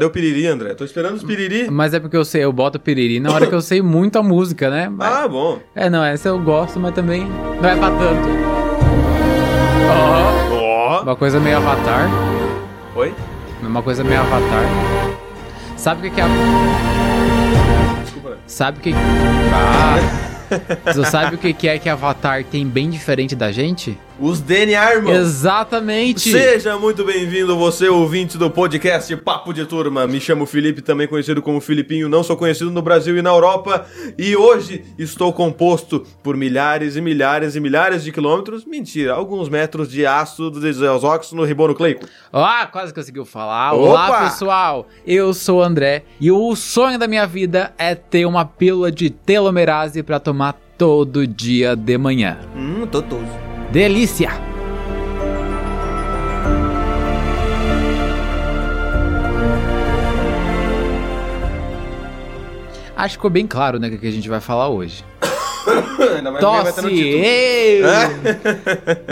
Cadê o piriri, André? Tô esperando os piriri. Mas é porque eu sei, eu boto piriri na hora que eu sei muito a música, né? Mas- Ah, bom. É, não, essa eu gosto, mas também não é pra tanto. Ó, Ó. uma coisa meio avatar. Oi? Uma coisa meio avatar. Sabe o que que é a... Desculpa. Sabe o que... Ah... Você sabe o que que é que Avatar tem bem diferente da gente? Os DNA, irmão. Exatamente! Seja muito bem-vindo, você ouvinte do podcast Papo de Turma. Me chamo Felipe, também conhecido como Filipinho, não sou conhecido no Brasil e na Europa. E hoje estou composto por milhares e milhares e milhares de quilômetros, mentira, alguns metros de ácido desoxígeno ribonucleico. Ah, quase conseguiu falar. Opa! Olá, pessoal! Eu sou o André e o sonho da minha vida é ter uma pílula de telomerase pra tomar todo dia de manhã. Hum, totoso. Delícia! Acho que ficou bem claro, né, o que a gente vai falar hoje. Ainda mais Tosse! Ei!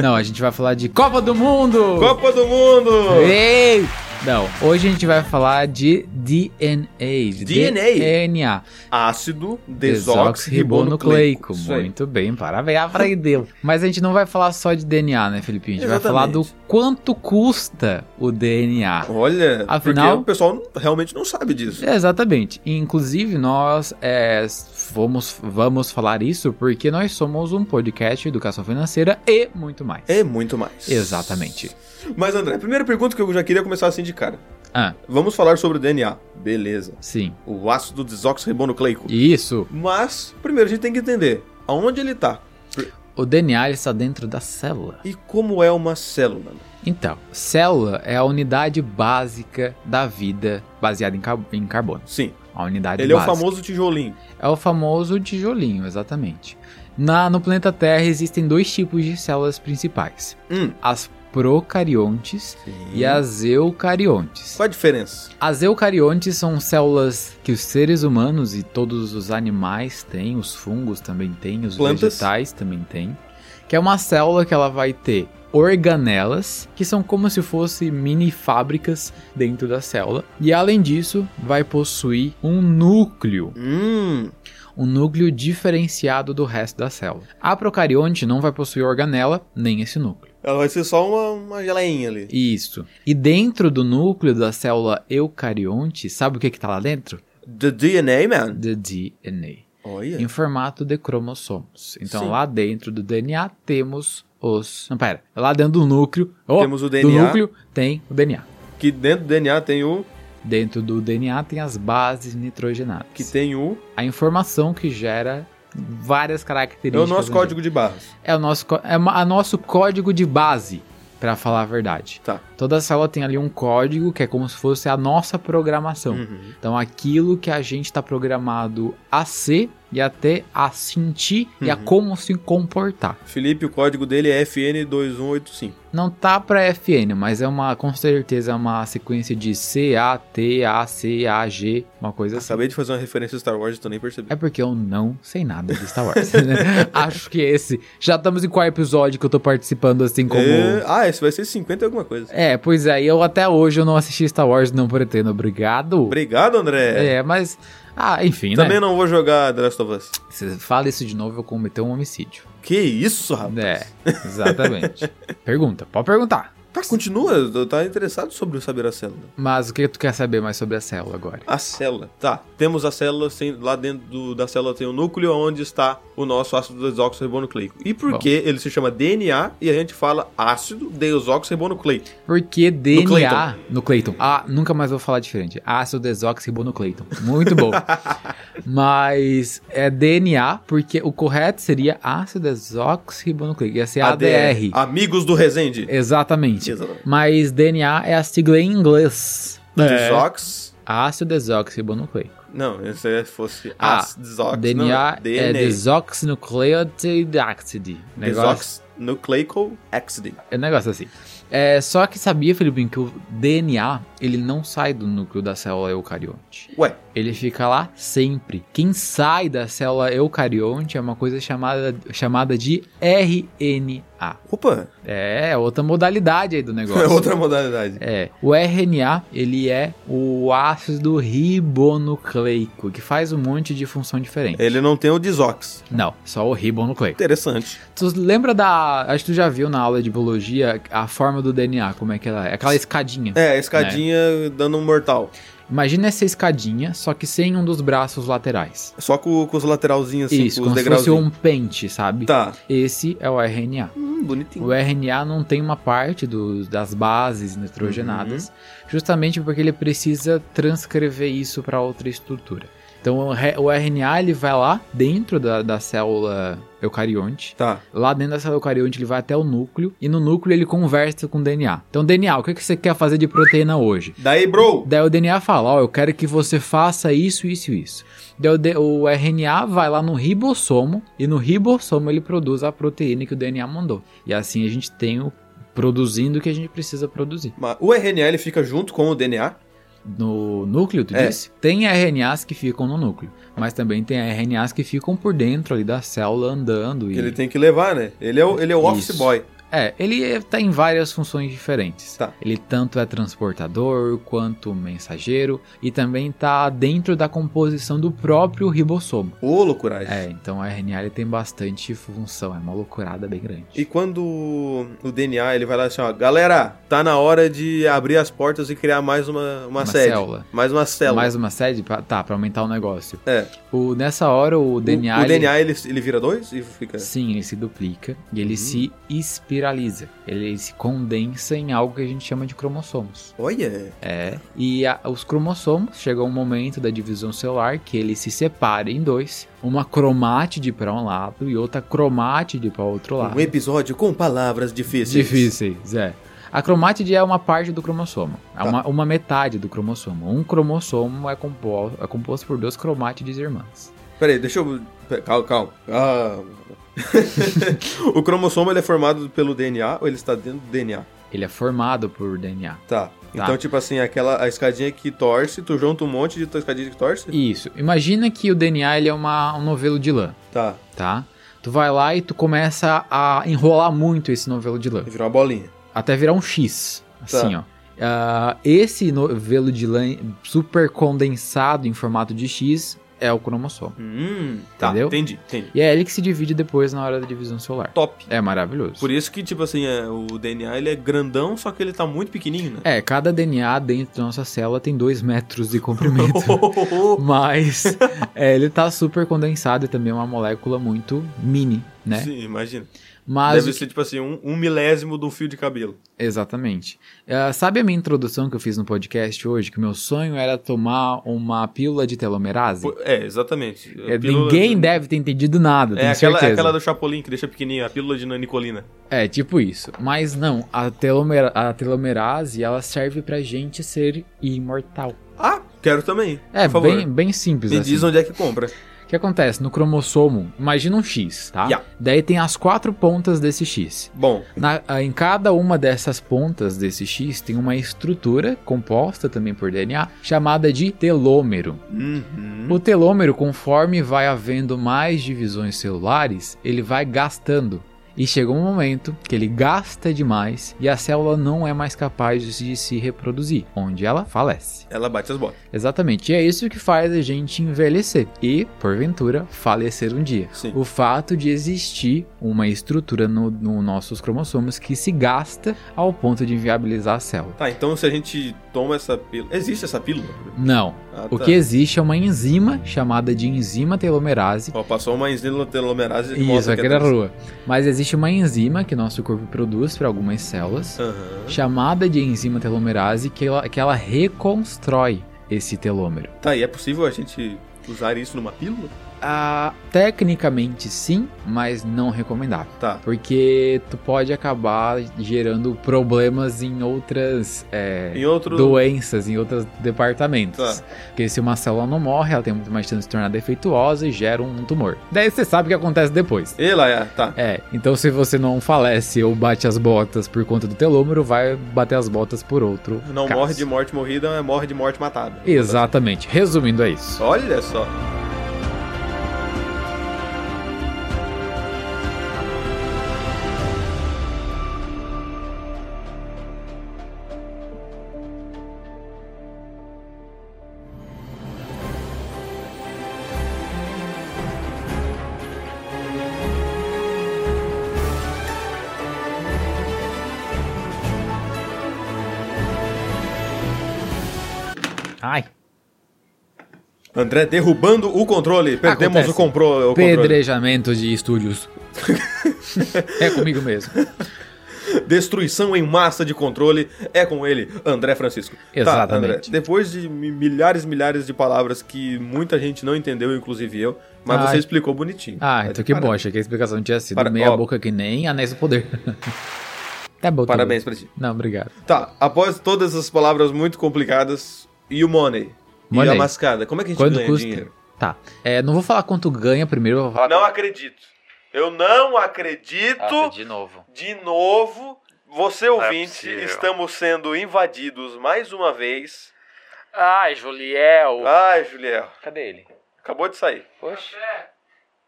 Não, a gente vai falar de Copa do Mundo! Copa do Mundo! Ei! Não, hoje a gente vai falar de DNA. de DNA. DNA. Ácido Desoxirribonucleico. Muito bem, parabéns, aprendeu. Mas a gente não vai falar só de DNA, né, Felipinho? A gente vai falar do Exatamente. quanto custa o DNA. Olha, Afinal- porque o pessoal realmente não sabe disso. Exatamente. Inclusive, nós é, vamos, vamos falar isso porque nós somos um podcast de educação financeira e muito mais. É muito mais. Exatamente. Mas, André, a primeira pergunta que eu já queria começar assim de cara. Ah, Vamos falar sobre o DNA. Beleza. sim. O ácido desoxirribonucleico. Isso. Mas, primeiro a gente tem que entender aonde ele tá O DNA está dentro da célula. e como é uma célula. Então, célula é a unidade básica da vida baseada em, car- em carbono. Sim, A unidade ele é o básica. famoso tijolinho. É o famoso tijolinho, exatamente. Na, no planeta Terra existem dois tipos de células principais: Hum. as procariontes e as eucariontes. Qual a diferença? As eucariontes são células que os seres humanos e todos os animais têm, os fungos também têm, os Plantas. vegetais também têm, que é uma célula que ela vai ter organelas, que são como se fossem mini fábricas dentro da célula, e além disso, vai possuir um núcleo, Hum. um núcleo diferenciado do resto da célula. A procarionte não vai possuir organela nem esse núcleo. Ela vai ser só uma, uma geleinha ali. Isso. E dentro do núcleo da célula eucarionte, sabe o que que tá lá dentro? The DNA, man. The DNA. Olha. Em formato de cromossomos. Então Sim. lá dentro do DNA temos os. Não, pera. Lá dentro do núcleo. oh, Temos o Do DNA. núcleo tem o DNA. Que dentro do DNA tem o. Dentro do DNA tem as bases nitrogenadas. Que tem o. A informação que gera várias É características. o nosso código de barras. É o nosso, é a nosso código de base, pra falar a verdade. Tá. Toda célula tem ali um código que é como se fosse a nossa programação. Uhum. Então, aquilo que a gente está programado a ser e até a sentir e a Uhum. como se comportar. Felipe, o código dele é FN2185. Não tá para FN, mas é uma, com certeza, é uma sequência de C, A, T, A, C, A, G, uma coisa assim. Acabei de fazer uma referência a Star Wars e tu nem percebeu. É porque eu não sei nada de Star Wars. né? Acho que esse. Já estamos em qual episódio que eu tô participando assim como. É, Ah, esse vai ser 50 e alguma coisa. É, pois é, eu até hoje eu não assisti Star Wars, não pretendo, obrigado. Obrigado, André. É, mas. Ah, enfim, Também né? não vou jogar The Last of Us. Se fala isso de novo, eu vou cometer um homicídio. Que isso, rapaz? É, exatamente. Pergunta, pode perguntar. Tá, continua. Eu tá interessado sobre saber a célula. Mas o que tu quer saber mais sobre a célula agora? A célula. Tá. Temos a célula, lá dentro do- da célula tem o núcleo onde está o nosso ácido desoxirribonucleico. E por Bom. que ele se chama DNA e a gente fala ácido desoxirribonucleico? Porque DNA. Clayton. No Clayton. Ah, nunca mais vou falar diferente. Ácido desoxirribonucleiton. Muito bom. Mas é DNA, porque o correto seria ácido desoxirribonucleico. Ia ser ADR. Amigos do Resende. Exatamente. Exatamente. Mas DNA é a sigla em inglês. Desox. Ácido desoxirribonucleico. Não, se fosse Ah, ácido desox. DNA, não, é desoxynucleotide Negócio, Desoxnucleico acid. é um negócio assim. É, só que sabia, Felipinho, que o DNA, ele não sai do núcleo da célula eucarionte. Ué, Ele fica lá sempre. Quem sai da célula eucarionte é uma coisa chamada, chamada de RNA. Opa, É, outra modalidade aí do negócio. é outra modalidade. É, o RNA, ele é o ácido ribonucleico, que faz um monte de função diferente. Ele não tem o desox. Não, só o ribonucleico. Interessante. Tu lembra da... Acho que tu já viu na aula de biologia a forma do DNA, como é que ela é? Aquela escadinha. É, a escadinha dando um mortal. Imagina essa escadinha, só que sem um dos braços laterais. Só com, com os lateralzinhos assim, Isso, com os como se fosse um pente, sabe? Tá. Esse é o RNA. Hum, bonitinho. O RNA não tem uma parte dos- das bases nitrogenadas, Uhum. justamente porque ele precisa transcrever isso para outra estrutura. Então o, RNA ele vai lá dentro da, da célula eucarionte. Tá. Lá dentro da célula eucarionte ele vai até o núcleo e no núcleo ele conversa com o DNA. Então DNA, o que, que você quer fazer de proteína hoje? Daí, bro. Daí o DNA fala, ó, eu quero que você faça isso, isso e isso. Daí o, o RNA vai lá no ribossomo e no ribossomo ele produz a proteína que o DNA mandou. E assim a gente tem o produzindo o que a gente precisa produzir. Mas O RNA ele fica junto com o DNA. No núcleo, tu É. disse? Tem RNAs que ficam no núcleo, mas também tem RNAs que ficam por dentro ali da célula andando. E... ele tem que levar, né? Ele é o, ele é o office boy. É, ele tem várias funções diferentes. Tá. Ele tanto é transportador quanto mensageiro e também tá dentro da composição do próprio ribossomo. Ô, loucuragem. É, então o RNA ele tem bastante função, é uma loucurada bem grande. E quando o DNA ele vai lá assim, ó, galera, tá na hora de abrir as portas e criar mais uma, uma, Uma sede. célula. Mais uma célula. Mais uma sede? Pra- tá, pra aumentar o negócio. É. O, nessa hora o O- DNA... o, ele- DNA ele, ele vira dois e fica. Sim, ele se duplica e Uhum. ele se espiraliza. Ele se condensa em algo que a gente chama de cromossomos. Olha. É. E a- os cromossomos chega um momento da divisão celular que ele se separa em dois, uma cromátide para um lado e outra cromátide para outro lado. Um episódio com palavras difíceis. Difíceis, é. A cromátide é uma parte do cromossomo, é Tá. uma, uma metade do cromossomo. Um cromossomo é composto, é composto por duas cromátides irmãs. Peraí, deixa eu. Calma, calma. Ah. o cromossomo ele é formado pelo DNA ou ele está dentro do DNA? Ele é formado por DNA. Tá. Então, tipo assim, aquela a escadinha que torce, tu junta um monte de tua escadinha que torce? Isso. Imagina que o DNA ele é uma, um novelo de lã, Tá. tá? Tu vai lá e tu começa a enrolar muito esse novelo de lã. E virou uma bolinha. até virar um X. Assim, Tá. ó. Ah, esse novelo de lã super condensado em formato de X é o cromossomo. Hum, tá. Entendeu? Entendi, entendi. E é ele que se divide depois na hora da divisão celular. Top. É maravilhoso. Por isso que, tipo assim, é, o DNA ele é grandão, só que ele tá muito pequenininho, né? É, cada DNA dentro da nossa célula tem 2 metros de comprimento. Mas é, ele tá super condensado e também é uma molécula muito mini, né? Sim, imagina. Mas Deve ser, tipo assim, um, um milésimo um fio de cabelo. Exatamente. Ah, sabe a minha introdução que eu fiz no podcast hoje? Que o meu sonho era tomar uma pílula de telomerase? Pô, É, exatamente. É, Pílula- Ninguém deve ter entendido nada, É tenho aquela, certeza. aquela do Chapolin que deixa pequenininha, a pílula de nanicolina. É, tipo isso. Mas não, a, telomera- a telomerase, ela serve pra gente ser imortal. Ah, quero também. É, bem, bem simples Me assim. diz onde é que compra. O que acontece? No cromossomo, imagina um X, tá? Ya. Daí tem as quatro pontas desse X. Bom, Na- em cada uma dessas pontas desse X tem uma estrutura composta também por DNA chamada de telômero. uhum. O telômero, conforme vai havendo mais divisões celulares, ele vai gastando. E chega um momento que ele gasta demais e a célula não é mais capaz de se reproduzir, onde ela falece. ela bate as botas. Exatamente, e é isso que faz a gente envelhecer e, porventura, falecer um dia. Sim. O fato de existir uma estrutura nos no nossos cromossomos que se gasta ao ponto de inviabilizar a célula. Tá, então se a gente toma essa pílula. Existe essa pílula? Não. Ah, O tá. que existe é uma enzima chamada de enzima telomerase Ó, passou uma enzima telomerase e Isso, aqui é na trans. rua. Mas existe uma enzima que nosso corpo produz para algumas células, Aham. chamada de enzima telomerase, que ela, que ela reconstrói esse telômero. Tá, e é possível a gente usar isso numa pílula? Ah, tecnicamente sim, mas não recomendável. Tá. Porque tu pode acabar gerando problemas em outras é, Em outro. doenças, em outros departamentos. Tá. Porque se uma célula não morre, ela tem muito mais chance de se tornar defeituosa e gera um tumor. Daí você sabe o que acontece depois. E lá, é, tá. É, então se você não falece ou bate as botas por conta do telômero, vai bater as botas por outro. Não caso. morre de morte morrida, é morre de morte matada. Exatamente. Resumindo, é isso. Olha só. André derrubando o controle. Perdemos Acontece. o, compro, o controle. Pedrejamento de estúdios. é comigo mesmo. Destruição em massa de controle é com ele, André Francisco. Tá, Exatamente. André, depois de mi- milhares e milhares de palavras que muita gente não entendeu, inclusive eu, mas Ai. você explicou bonitinho. Ah, Tá então que bom. Achei que a explicação tinha sido Para- meia ó. boca que nem Anéis do Poder. tá bom, tá Parabéns bom. pra ti. Não, obrigado. Tá, após todas essas palavras muito complicadas, e o money? E Money. a mascada? Como é que a gente Quanto ganha custa? dinheiro? Tá. É, não vou falar quanto ganha primeiro, eu vou falar Não acredito. Eu não acredito. Ah, de novo. De novo, você é ouvinte, possível. estamos sendo invadidos mais uma vez. Ai, Juliel. Ai, Juliel, Cadê ele? acabou de sair. Poxa.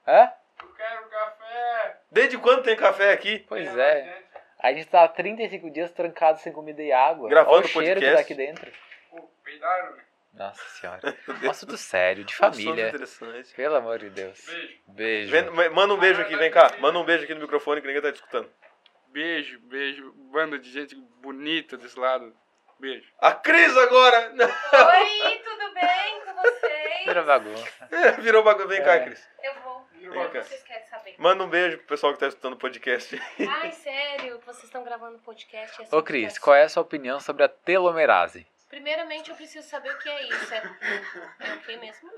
Hã? Eu quero café. Desde quando tem café aqui? Pois é. A gente tá há 35 dias trancado sem comida e água. Gravando Olha o cheiro que podcast. tá aqui dentro. Pô, peidaram, né? Nossa senhora. Um assunto sério, de família. interessante. Pelo amor de Deus. Beijo. Beijo. Vem- ma- manda um beijo aqui, vem cá. Manda um beijo aqui no microfone que ninguém tá te escutando. Beijo, beijo. Banda de gente bonita desse lado. Beijo. A Cris agora! Oi, tudo bem com vocês? Vira bagunça. Virou bagulho. Vem cá, É. Cris. Eu vou. Vem O cá. que vocês querem saber? Manda um beijo pro pessoal que tá escutando o podcast. Ai, sério? Vocês estão gravando podcast? É Ô, Cris, isso? qual é a sua opinião sobre a telomerase? Primeiramente, eu preciso saber o que é isso. É, é o que mesmo?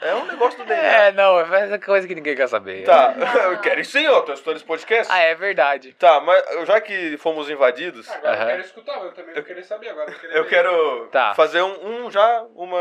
É um negócio do DNA. É, não, é essa coisa que ninguém quer saber. Tá, eu quero sim, ó, tô escutando esse podcast. Ah, é verdade. Tá, mas já que fomos invadidos, Agora Aham. eu quero escutar, mas eu também vou querer saber agora. vou querer eu ver. quero Tá. fazer um, um- já uma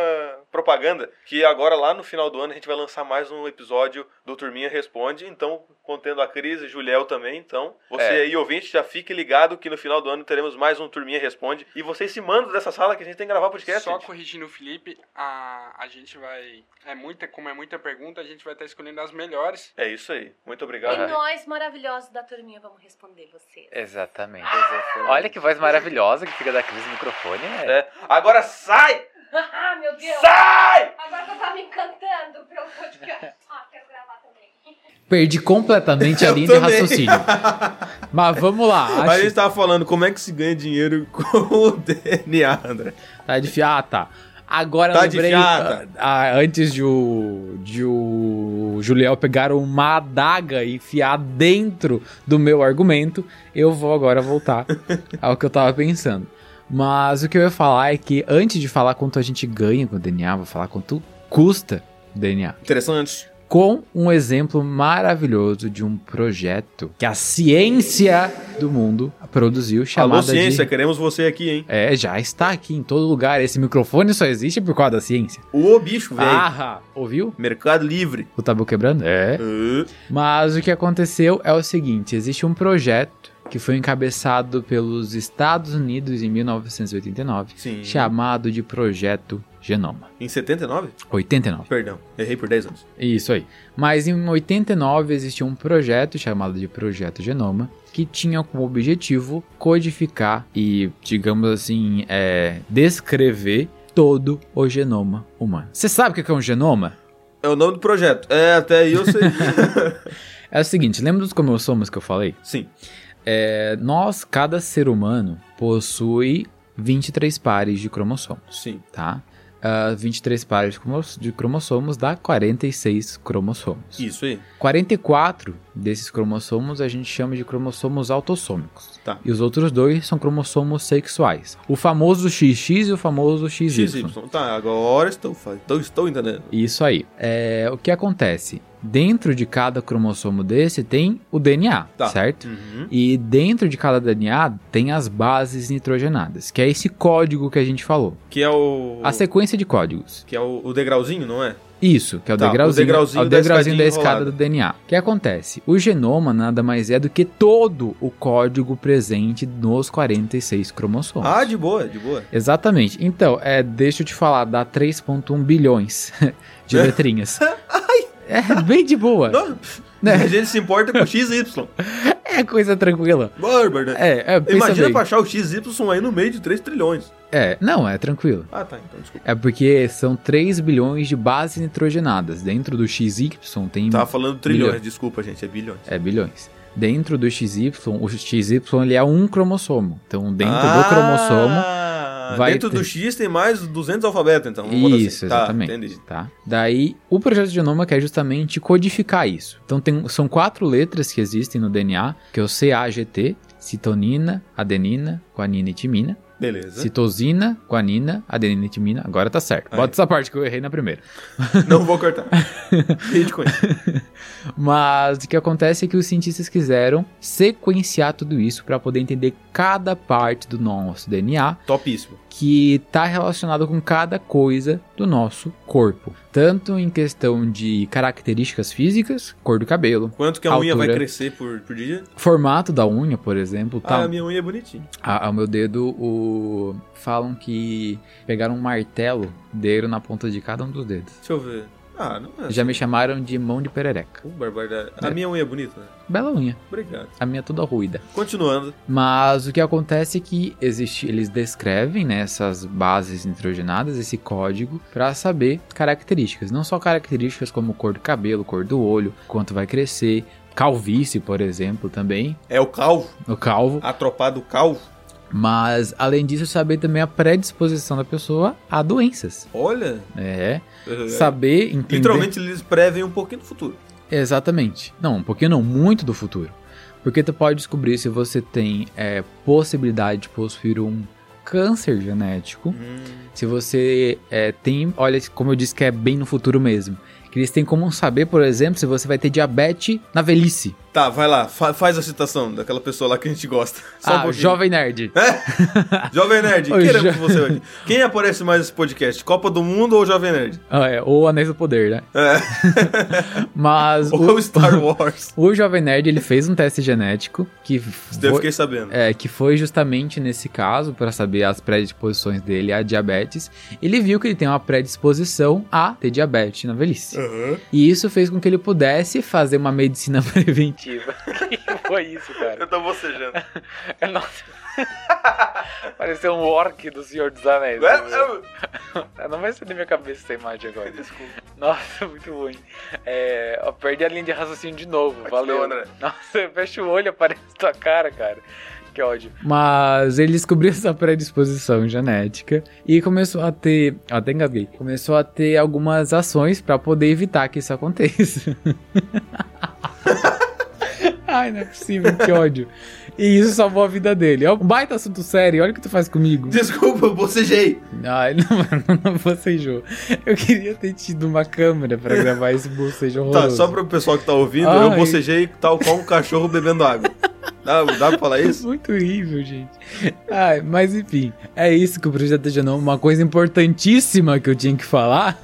propaganda que agora lá no final do ano a gente vai lançar mais um episódio do Turminha Responde, então contendo a Cris e Juliel também, então você É. aí ouvinte já fique ligado que no final do ano teremos mais um Turminha Responde e vocês se mandam dessa sala que a gente tem que gravar podcast. Só gente. corrigindo o Felipe, a, a gente vai. É muita, como é muita pergunta, a gente vai estar escolhendo as melhores. É isso aí. Muito E obrigado. nós, maravilhosos da turminha, vamos responder vocês. Exatamente. Olha que voz maravilhosa que fica da Cris no microfone. É. É. Agora sai! Ah, meu Deus! Sai! Agora que eu tava me encantando pelo podcast. Ah, quero gravar também. Perdi completamente a linha de raciocínio. Mas vamos lá. A Acho... gente tava falando como é que se ganha dinheiro com o DNA, André. Tá de ah, tá. Agora Tá eu de lembrei, fiata. ah, antes de o, de o Juliel pegar uma adaga e enfiar dentro do meu argumento, eu vou agora voltar ao que eu tava pensando. Mas o que eu ia falar é que antes de falar quanto a gente ganha com o DNA, vou falar quanto custa o DNA. Interessante. Com um exemplo maravilhoso de um projeto que a ciência do mundo produziu, chamada Alô, ciência, de... queremos você aqui, hein? É, já está aqui em todo lugar. Esse microfone só existe por causa da ciência. O bicho, velho. Ah, ouviu? Mercado Livre. O tabu quebrando? É. Uh, Mas o que aconteceu é o seguinte: existe um projeto que foi encabeçado pelos Estados Unidos em 1989, sim. chamado de Projeto Genoma. Em 79? 89. Perdão, errei por 10 anos. Isso aí. Mas em 89 existia um projeto chamado de Projeto Genoma que tinha como objetivo codificar e, digamos assim, é, descrever todo o genoma humano. Você sabe o que é um genoma? É o nome do projeto. É, até aí eu sei. É o seguinte, lembra dos cromossomos que eu falei? sim. É, nós, cada ser humano, possui 23 pares de cromossomos, Sim. tá? Ah, 23 pares de cromossomos dá 46 cromossomos. Isso aí. 44 desses cromossomos a gente chama de cromossomos autossômicos. Tá. E os outros dois são cromossomos sexuais. O famoso XX e o famoso XY. XY. Tá, agora estou, estou, estou entendendo. Isso aí. É, o que acontece? Dentro de cada cromossomo desse tem o DNA, Tá. certo? Uhum. E dentro de cada DNA tem as bases nitrogenadas, que é esse código que a gente falou. Que é o. A sequência de códigos. Que é o, o degrauzinho, não é? Isso, que é o Tá, o degrauzinho, degrauzinho é o da degrauzinho da escadinha escada enrolada. do DNA. O que acontece? O genoma nada mais é do que todo o código presente nos 46 cromossomos. Ah, de boa, de boa. Exatamente. Então, é, deixa eu te falar, dá 3.1 bilhões de letrinhas. É bem de boa. Não, Né? A gente se importa com XY. É coisa tranquila. Bárbaro, né? É, é Imagina bem. pra achar o XY aí no meio de 3 trilhões. É, não, é tranquilo. Ah, tá, então desculpa. É porque são 3 bilhões de bases nitrogenadas. Dentro do XY tem. Tava falando trilhões, Milhões. desculpa, gente, é bilhões. É, bilhões. Dentro do XY, o XY ele é um cromossomo. Então, dentro do cromossomo Ah, Ah, Vai dentro ter- do X tem mais 200 alfabetos, então. assim. Isso, Tá, exatamente. entendi. Tá, Daí, o projeto de genoma quer justamente codificar isso. Então, tem, são quatro letras que existem no DNA, que é o CAGT, citonina, adenina, guanina e timina. Beleza. Citosina, guanina, adenina e timina. Agora tá certo. Aí. Bota essa parte que eu errei na primeira. Não vou cortar. Com isso. Mas o que acontece é que os cientistas quiseram sequenciar tudo isso para poder entender cada parte do nosso DNA Topíssimo. que está relacionado com cada coisa do nosso corpo. Tanto em questão de características físicas, cor do cabelo, Quanto que a unha vai Altura. crescer por, por dia? formato da unha, por exemplo, Ah, tá. a minha unha é bonitinha. Ao meu dedo, o... falam que pegaram um martelo, deram na ponta de cada um dos dedos. Deixa eu ver. Ah, não é. Já me chamaram de mão de perereca. Uh, barbaridade. A É. minha unha é bonita, né? Bela unha. Obrigado. A minha é toda ruída. Continuando. Mas o que acontece é que existe, eles descrevem né, essas bases nitrogenadas, esse código, para saber características. Não só características como cor do cabelo, cor do olho, quanto vai crescer, calvície, por exemplo, também, É o calvo. o calvo. Atropado calvo. Mas além disso, saber também a predisposição da pessoa a doenças. Olha. É, é, saber entender. Literalmente eles prevem um pouquinho do futuro. Exatamente. Não, um pouquinho não, muito do futuro. Porque tu pode descobrir se você tem é, possibilidade de possuir um câncer genético. Hum. Se você é, tem, olha, como eu disse que é bem no futuro mesmo. Que eles têm como saber, por exemplo, se você vai ter diabetes na velhice. Tá, vai lá. fa- faz a citação daquela pessoa lá que a gente gosta. Só um ah, pouquinho. jovem nerd. Jovem Nerd, queremos jo- você hoje. Quem aparece mais nesse podcast? Copa do Mundo ou Jovem Nerd? Ah, é, ou Anéis do Poder, né? É. Mas ou o, Star Wars. o Jovem Nerd, ele fez um teste genético que Isso daí eu foi- fiquei sabendo. É, que foi justamente nesse caso, para saber as predisposições dele à diabetes. Ele viu que ele tem uma predisposição a ter diabetes na velhice. Aham. E isso fez com que ele pudesse fazer uma medicina preventiva. Que foi isso, cara? Eu tô bocejando. Nossa. Pareceu um orc do Senhor dos Anéis. É, Não vai sair da minha cabeça essa imagem agora. Desculpa. Nossa, muito ruim. É, ó, perdi a linha de raciocínio de novo. Valeu. André. Nossa, fecha o olho, aparece tua cara, cara. Que ódio. Mas ele descobriu essa predisposição genética e começou a ter. Até engasguei. Começou a ter algumas ações para poder evitar que isso aconteça. Ai, não é possível, que ódio. E isso salvou a vida dele. É um baita assunto sério, olha o que tu faz comigo. Desculpa, eu bocejei. Ai, não, não bocejou. Eu queria ter tido uma câmera pra gravar esse bocejo horroroso. Tá, só pro pessoal que tá ouvindo, eu Ai. bocejei tal qual um cachorro bebendo água. Dá, dá pra falar isso? Muito horrível, gente. Ai, mas enfim, é isso que o projeto de genoma, uma coisa importantíssima que eu tinha que falar,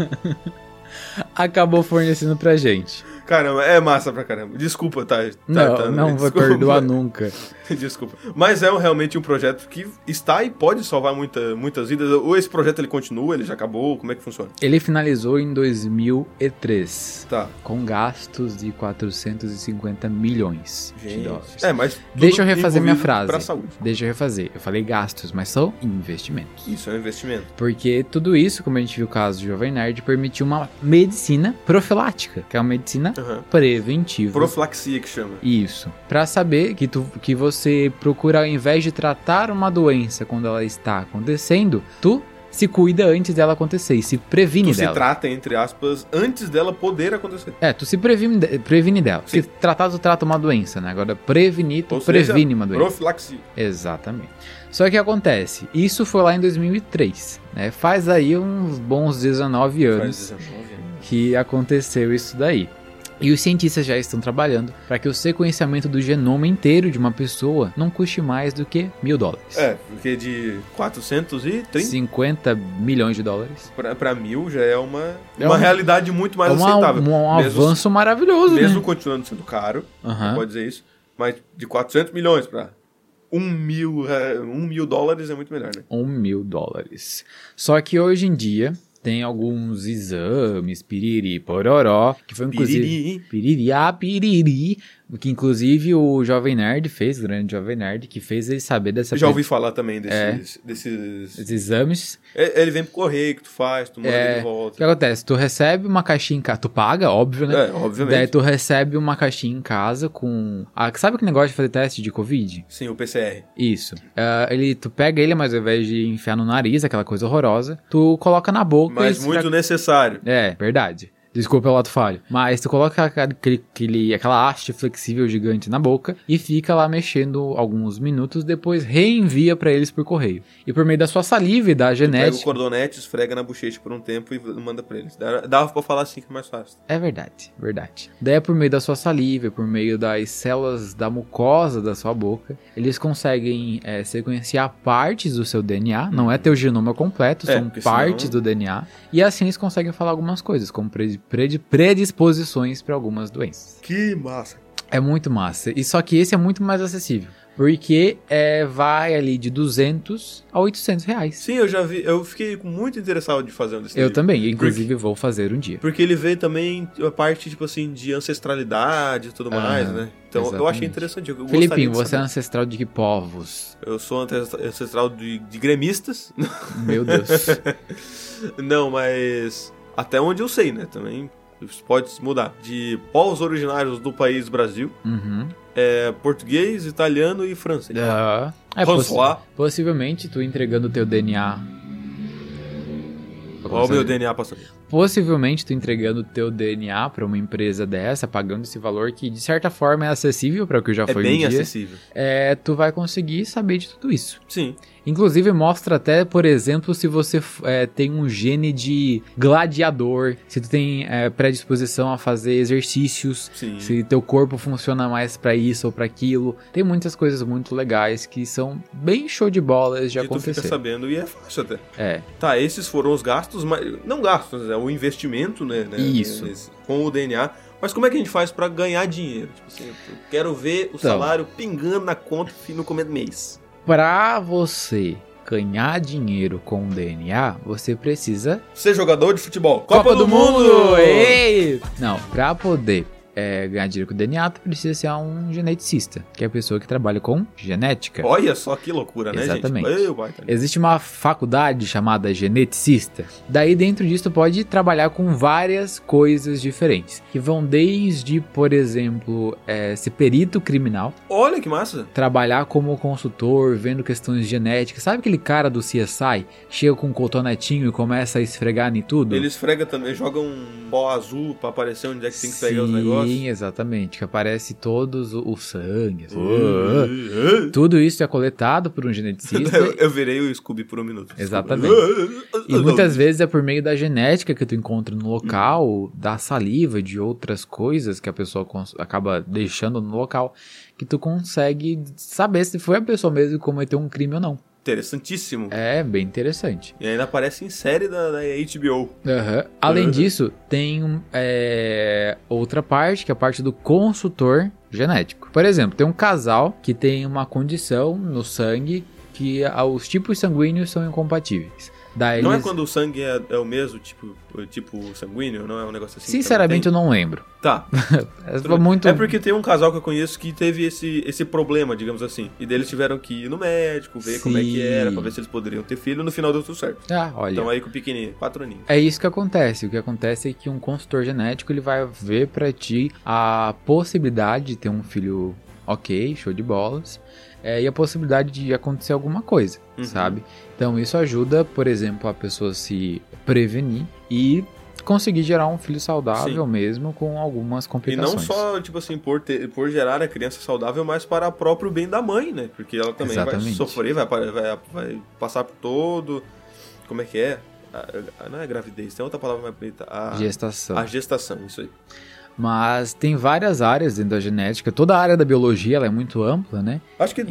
acabou fornecendo pra gente. Caramba, é massa pra caramba. Desculpa, tá? tá não, tá, não vou perdoar nunca. Desculpa. Mas é realmente um projeto que está e pode salvar muita, muitas vidas. Ou esse projeto ele continua, ele já acabou? Como é que funciona? Ele finalizou em 2003, Tá. com gastos de 450 milhões de dólares. É, mas. Deixa eu refazer minha frase. Pra saúde. Deixa eu refazer. Eu falei gastos, mas são investimentos. Isso é um investimento. Porque tudo isso, como a gente viu o caso do Jovem Nerd, permitiu uma medicina profilática, que é uma medicina Aham. preventiva. Profilaxia que chama. Isso. Pra saber que, tu, que você procura, ao invés de tratar uma doença quando ela está acontecendo, tu se cuida antes dela acontecer e se previne Tu se dela. trata, entre aspas, antes dela poder acontecer. É, tu se previne, previne dela. Sim. Se tratar, tu trata uma doença, né? Agora, prevenir, tu Ou seja, previne uma doença. Profilaxia. Exatamente. Só que acontece, isso foi lá em 2003, né? Faz aí uns bons 19 anos Faz 19 anos. que aconteceu isso daí. E os cientistas já estão trabalhando para que o sequenciamento do genoma inteiro de uma pessoa não custe mais do que mil dólares. É, porque de 430 50 milhões de dólares. pra mil já é uma, É uma um- realidade muito mais é uma- aceitável. um, Mesmo- avanço maravilhoso, Mesmo né? continuando sendo caro, Aham. pode dizer isso, mas de 400 milhões pra 1 mil, é, 1 mil dólares é muito melhor, né? Um mil dólares. Só que hoje em dia, tem alguns exames, piriri, pororó, que foi inclusive... Piriri. Piriri, ah, piriri, que inclusive o Jovem Nerd fez, o grande Jovem Nerd, que fez ele saber dessa... Já ouvi falar também É. desses. desses... Esses exames. É, Ele vem pro correio que tu faz, tu manda É, ele de O volta. que acontece? Tu recebe uma caixinha em casa, tu paga, óbvio, né? É, obviamente. Daí tu recebe uma caixinha em casa com... Ah, sabe que negócio de fazer teste de Covid? Sim, o PCR. Isso. Ah, ele, tu pega ele, mas ao invés de enfiar no nariz, aquela coisa horrorosa, tu coloca na boca Mas muito necessário. É, verdade. Desculpa o ato falho. Mas tu coloca aquele, aquele- aquela haste flexível gigante na boca e fica lá mexendo alguns minutos, depois reenvia pra eles por correio. E por meio da sua saliva e da Pega o genética. cordonete, esfrega na bochecha por um tempo e manda pra eles. Dava pra falar assim que é mais fácil. É verdade, verdade. Daí é por meio da sua saliva, por meio das células da mucosa da sua boca, eles conseguem é, sequenciar partes do seu DNA, não é teu genoma completo, É, são porque senão- partes do DNA, e assim eles conseguem falar algumas coisas, como pre- predisposições para algumas doenças. Que massa. É muito massa, e só que esse é muito mais acessível, porque é, vai ali de 200 a 800 reais. Sim, eu já vi. Eu fiquei muito interessado de fazer um desse Eu livro. também, inclusive vou fazer um dia. Porque ele vê também a parte, tipo assim, de ancestralidade e tudo Ah, mais, né? Então eu exatamente. achei interessante. Eu Felipinho, você é ancestral de que povos? Eu sou ancestral de, de gremistas. Meu Deus. Não, mas. Até onde eu sei, né? Também isso pode se mudar. De povos originários do país Brasil, Uhum. é, português, italiano e francês. Ah, é possi- François. possivelmente tu entregando o teu DNA. Olha o meu DNA passando. Possivelmente tu entregando o teu DNA pra uma empresa dessa, pagando esse valor que de certa forma é acessível para o que já É foi bem um dia, acessível. é, tu vai conseguir saber de tudo isso. Sim. Inclusive mostra até, por exemplo, se você é, tem um gene de gladiador, se tu tem é, predisposição a fazer exercícios, Sim. se teu corpo funciona mais pra isso ou pra aquilo. Tem muitas coisas muito legais que são bem show de bolas de que tu fica acontecer. sabendo e é fácil até. É, Tá, esses foram os gastos, mas não gastos, é o investimento, né? né, Isso. nesse- com o DNA. Mas como é que a gente faz pra ganhar dinheiro? Tipo assim, eu quero ver o Então. salário pingando na conta no começo do mês. pra você ganhar dinheiro com o DNA, você precisa Ser jogador de futebol. Copa, do, Mundo! Ei! Não, pra poder é, ganhar dinheiro com o DNA, tu precisa ser um geneticista, que é a pessoa que trabalha com genética. Olha só que loucura, né, Exatamente. gente? Vai, tá. Existe uma faculdade chamada geneticista. Daí dentro disso tu pode trabalhar com várias coisas diferentes, que vão desde, por exemplo, é, ser perito criminal, Olha que massa. trabalhar como consultor, vendo questões genéticas. Sabe aquele cara do CSI? Chega com um cotonetinho e começa a esfregar em tudo? Ele esfrega também, joga um pó azul pra aparecer onde é que tem que pegar os negócios. Sim, exatamente. Que aparece todos o, o sangue. assim. Uh, Tudo isso é coletado por um geneticista. Eu, eu virei o Scooby por um minuto. Exatamente. E muitas vezes é por meio da genética que tu encontra no local, da saliva, de outras coisas que a pessoa acaba deixando no local, que tu consegue saber se foi a pessoa mesmo que cometeu um crime ou não. Interessantíssimo. É bem interessante. E ainda aparece em série da, da HBO. Aham. Além Uhum. disso, tem é, outra parte, que é a parte do consultor genético. Por exemplo, tem um casal que tem uma condição no sangue que os tipos sanguíneos são incompatíveis. Daí Não é eles- quando o sangue é, é o mesmo, tipo, tipo sanguíneo? Não é um negócio assim? Sinceramente, eu não lembro. Tá. É muito. É porque tem um casal que eu conheço que teve esse, esse problema, digamos assim. E deles tiveram que ir no médico, ver como é que Sim. era, pra ver se eles poderiam ter filho. No final deu tudo certo. Ah, olha. Então aí com o pequenininho, quatro aninhos. É isso que acontece. O que acontece é que um consultor genético ele vai ver pra ti a possibilidade de ter um filho ok, show de bolas, é, e a possibilidade de acontecer alguma coisa, Uhum. sabe? Então isso ajuda, por exemplo, a pessoa se prevenir e conseguir gerar um filho saudável Sim. mesmo com algumas E complicações. não só, tipo assim, por, ter, por gerar a criança saudável, mas para o próprio bem da mãe, né? Porque ela também vai Exatamente. sofrer, vai, vai, vai passar por todo. Como é que é? A- a- não é gravidez, tem outra palavra mais bonita. A, gestação. a gestação, isso aí. Mas tem várias áreas dentro da genética. Toda a área da biologia ela é muito ampla, né? Acho que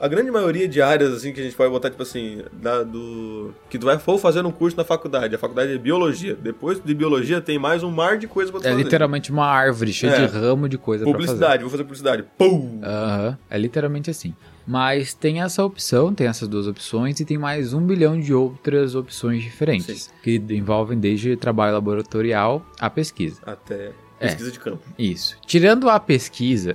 a grande maioria de áreas, assim, que a gente pode botar, tipo assim, da, do. Que tu vai for fazer um curso na faculdade. A faculdade é biologia. Depois de biologia tem mais um mar de coisa pra tu É fazer. literalmente uma árvore cheia É. de ramo de coisa pra fazer. Publicidade, vou fazer publicidade. Pum! Aham, é literalmente assim. Mas tem essa opção, tem essas duas opções e tem mais um bilhão de outras opções diferentes, que envolvem desde trabalho laboratorial a pesquisa. Até É. pesquisa de campo. Isso. Tirando a pesquisa,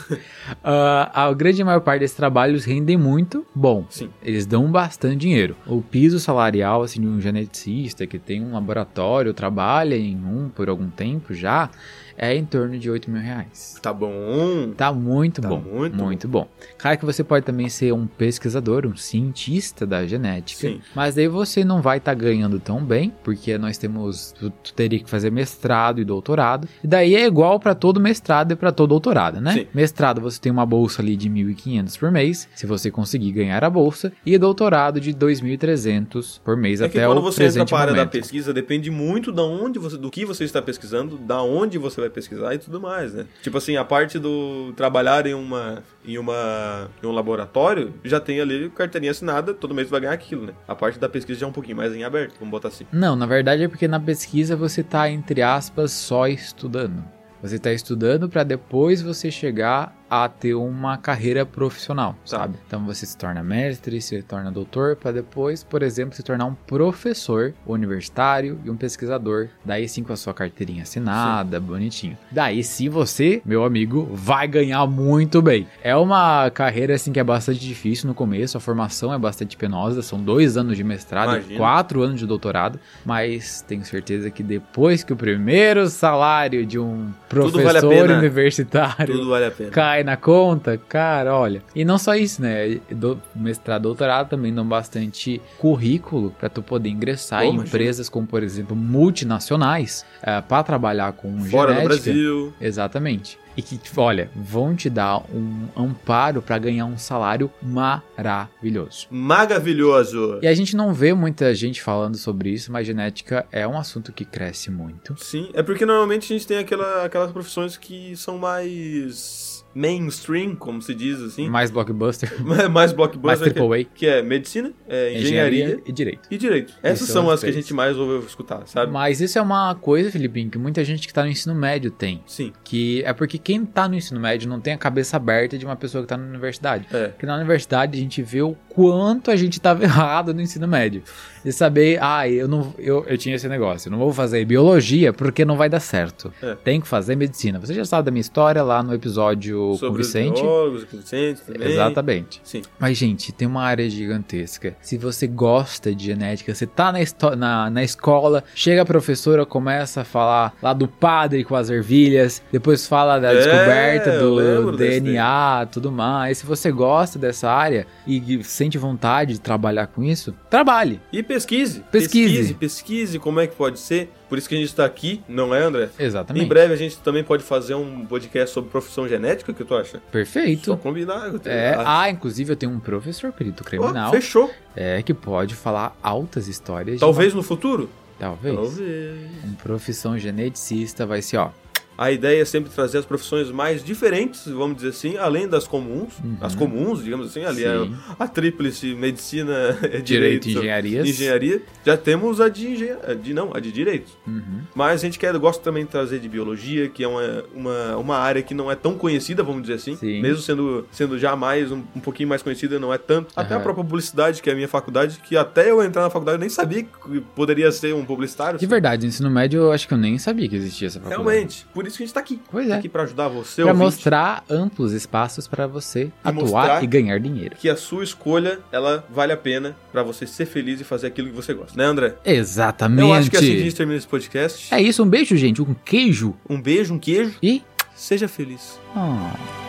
ah, a grande maior parte desses trabalhos rendem muito bom. Sim. Eles dão bastante dinheiro. O piso salarial assim, de um geneticista que tem um laboratório, trabalha em um por algum tempo já, é em torno de 8 mil reais. Tá bom. Tá muito Tá bom. muito muito bom. Claro que você pode também ser um pesquisador, um cientista da genética. Sim. Mas daí você não vai estar ganhando tão bem, porque nós temos. Tu, tu teria que fazer mestrado e doutorado. E daí é igual para todo mestrado e para todo doutorado, né? Sim. Mestrado você tem uma bolsa ali de 1.500 por mês, se você conseguir ganhar a bolsa. E doutorado de 2.300 por mês É até que quando o você entra presente para a área da momento. pesquisa, depende muito da onde você, do que você está pesquisando, da onde você vai pesquisar e tudo mais, né? Tipo assim, a parte do trabalhar em uma em uma em um laboratório, já tem ali carteirinha assinada, todo mês vai ganhar aquilo, né? A parte da pesquisa já é um pouquinho mais em aberto, vamos botar assim. Não, na verdade é porque na pesquisa você tá, entre aspas, só estudando. Você está estudando para depois você chegar a ter uma carreira profissional, Tá. sabe? Então você se torna mestre, se torna doutor, para depois, por exemplo, se tornar um professor universitário e um pesquisador. Daí sim com a sua carteirinha assinada, bonitinho. Daí sim você, meu amigo, vai ganhar muito bem. É uma carreira assim que é bastante difícil no começo, a formação é bastante penosa, são dois anos de mestrado, Imagino. e quatro anos de doutorado, mas tenho certeza que depois que o primeiro salário de um professor vale universitário Tudo vale a pena. cai na conta, cara, olha. E não só isso, né? Do, mestrado, doutorado também dão bastante currículo para tu poder ingressar Pô, em empresas como, por exemplo, multinacionais para trabalhar com Fora do genética. Brasil. Exatamente. E que, olha, vão te dar um amparo para ganhar um salário maravilhoso. Maravilhoso. E a gente não vê muita gente falando sobre isso, mas genética é um assunto que cresce muito. Sim, é porque normalmente a gente tem aquela, aquelas profissões que são mais mainstream, como se diz assim. Mais blockbuster, mais mais blockbuster, que, A, que é medicina, é engenharia, e direito. e direito. Essas são são as as que a gente mais ouve escutar, sabe? Mas isso é uma coisa, Filipinho, que muita gente que tá no ensino médio tem. Sim, Que é porque quem tá no ensino médio não tem a cabeça aberta de uma pessoa que tá na universidade. é. Porque na universidade a gente vê o quanto a gente tava errado no ensino médio. De saber, ah, eu não eu, eu tinha esse negócio, eu não vou fazer biologia porque não vai dar certo. É. Tem que fazer medicina. Você já sabe da minha história lá no episódio com o Sobre os Vicente. biólogos, com o Vicente também. Exatamente. Sim. Mas, gente, tem uma área gigantesca. Se você gosta de genética, você tá na, na, na escola, chega a professora, começa a falar lá do padre com as ervilhas, depois fala da É, descoberta do DNA, tudo mais. Se você gosta dessa área e sente vontade de trabalhar com isso, trabalhe. E pesquise. Pesquise. Pesquise, pesquise como é que pode ser. Por isso que a gente tá aqui, não é, André? Exatamente. Em breve a gente também pode fazer um podcast sobre profissão genética, o que tu acha? Só Perfeito. combinar. É, Ah, inclusive eu tenho um professor perito ó, criminal fechou. é, que pode falar altas histórias. Talvez no futuro? Talvez. Talvez. Um profissão geneticista vai ser, ó. A ideia é sempre trazer as profissões mais diferentes, vamos dizer assim, além das comuns. Uhum. As comuns, digamos assim, ali é Sim. a tríplice medicina, é Direito direito, e engenharias. engenharia. Já temos a de engenharia, de não, a de direito. Uhum. Mas a gente quer, gosta também de trazer de biologia, que é uma, uma, uma área que não é tão conhecida, vamos dizer assim. Sim. Mesmo sendo, sendo já mais, um, um pouquinho mais conhecida, não é tanto. Até a própria publicidade, que é a minha faculdade, que até eu entrar na faculdade eu nem sabia que poderia ser um publicitário. De verdade, no ensino médio eu acho que eu nem sabia que existia essa faculdade. Realmente. Por isso que a gente tá aqui. Pois Tá é. aqui pra ajudar você, Pra ouvinte, mostrar amplos espaços pra você atuar mostrar- e ganhar dinheiro. que a sua escolha, ela vale a pena pra você ser feliz e fazer aquilo que você gosta. Né, André? Exatamente. Eu acho que é assim que a gente termina esse podcast. É isso, um beijo, gente. Um queijo Um beijo, um queijo. e. Seja feliz. Oh.